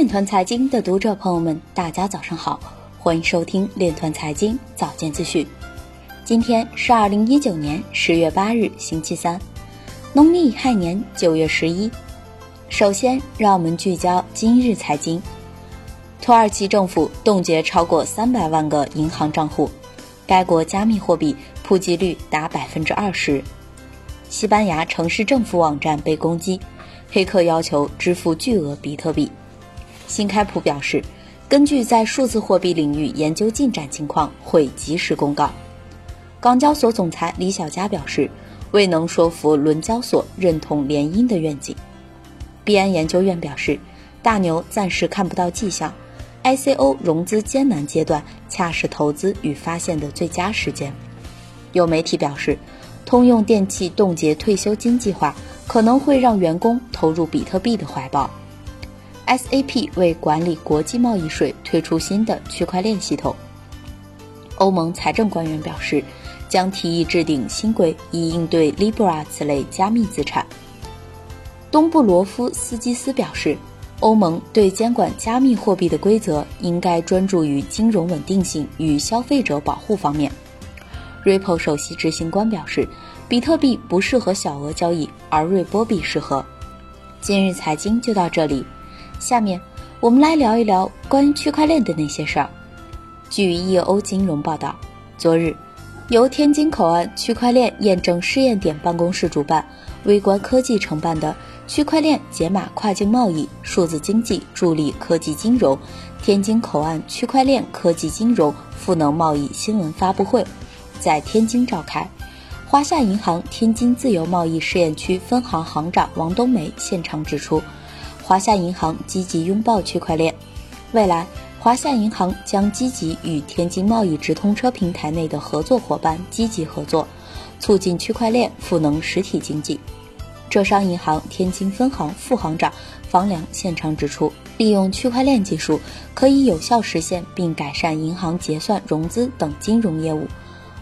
链团财经的读者朋友们，大家早上好，欢迎收听链团财经早间资讯。今天是二零一九年十月八日，星期三，农历亥年九月十一。首先，让我们聚焦今日财经。土耳其政府冻结超过三百万个银行账户，该国加密货币普及率达百分之二十。西班牙城市政府网站被攻击，黑客要求支付巨额比特币。新开普表示，根据在数字货币领域研究进展情况，会及时公告。港交所总裁李小加表示，未能说服伦交所认同联姻的愿景。币安研究院表示，大牛暂时看不到迹象，ICO 融资艰难阶段恰是投资与发现的最佳时间。有媒体表示，通用电气冻结退休金计划，可能会让员工投入比特币的怀抱。SAP 为管理国际贸易税推出新的区块链系统。欧盟财政官员表示，将提议制定新规以应对 Libra 此类加密资产。东布罗夫斯基斯表示，欧盟对监管加密货币的规则应该专注于金融稳定性与消费者保护方面。Ripple 首席执行官表示，比特币不适合小额交易，而瑞波币适合。今日财经就到这里。下面我们来聊一聊关于区块链的那些事儿。据 EO 金融报道，昨日由天津口岸区块链验证试验点办公室主办、微观科技承办的“区块链解码跨境贸易，数字经济助力科技金融”天津口岸区块链科技金融赋能贸易新闻发布会在天津召开。华夏银行天津自由贸易试验区分行行长王冬梅现场指出。华夏银行积极拥抱区块链，未来华夏银行将积极与天津贸易直通车平台内的合作伙伴积极合作，促进区块链赋能实体经济。浙商银行天津分行副行长房良现场指出，利用区块链技术可以有效实现并改善银行结算、融资等金融业务。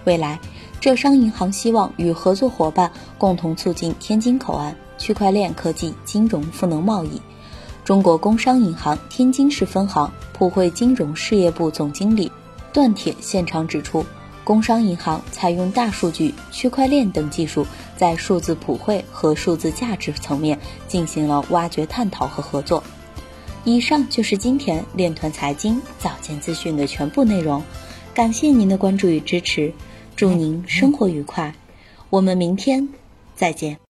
未来，浙商银行希望与合作伙伴共同促进天津口岸区块链科技金融赋能贸易。中国工商银行天津市分行普惠金融事业部总经理段铁现场指出，工商银行采用大数据、区块链等技术，在数字普惠和数字价值层面进行了挖掘探讨和合作。以上就是今天链团财经早间资讯的全部内容，感谢您的关注与支持，祝您生活愉快，我们明天再见。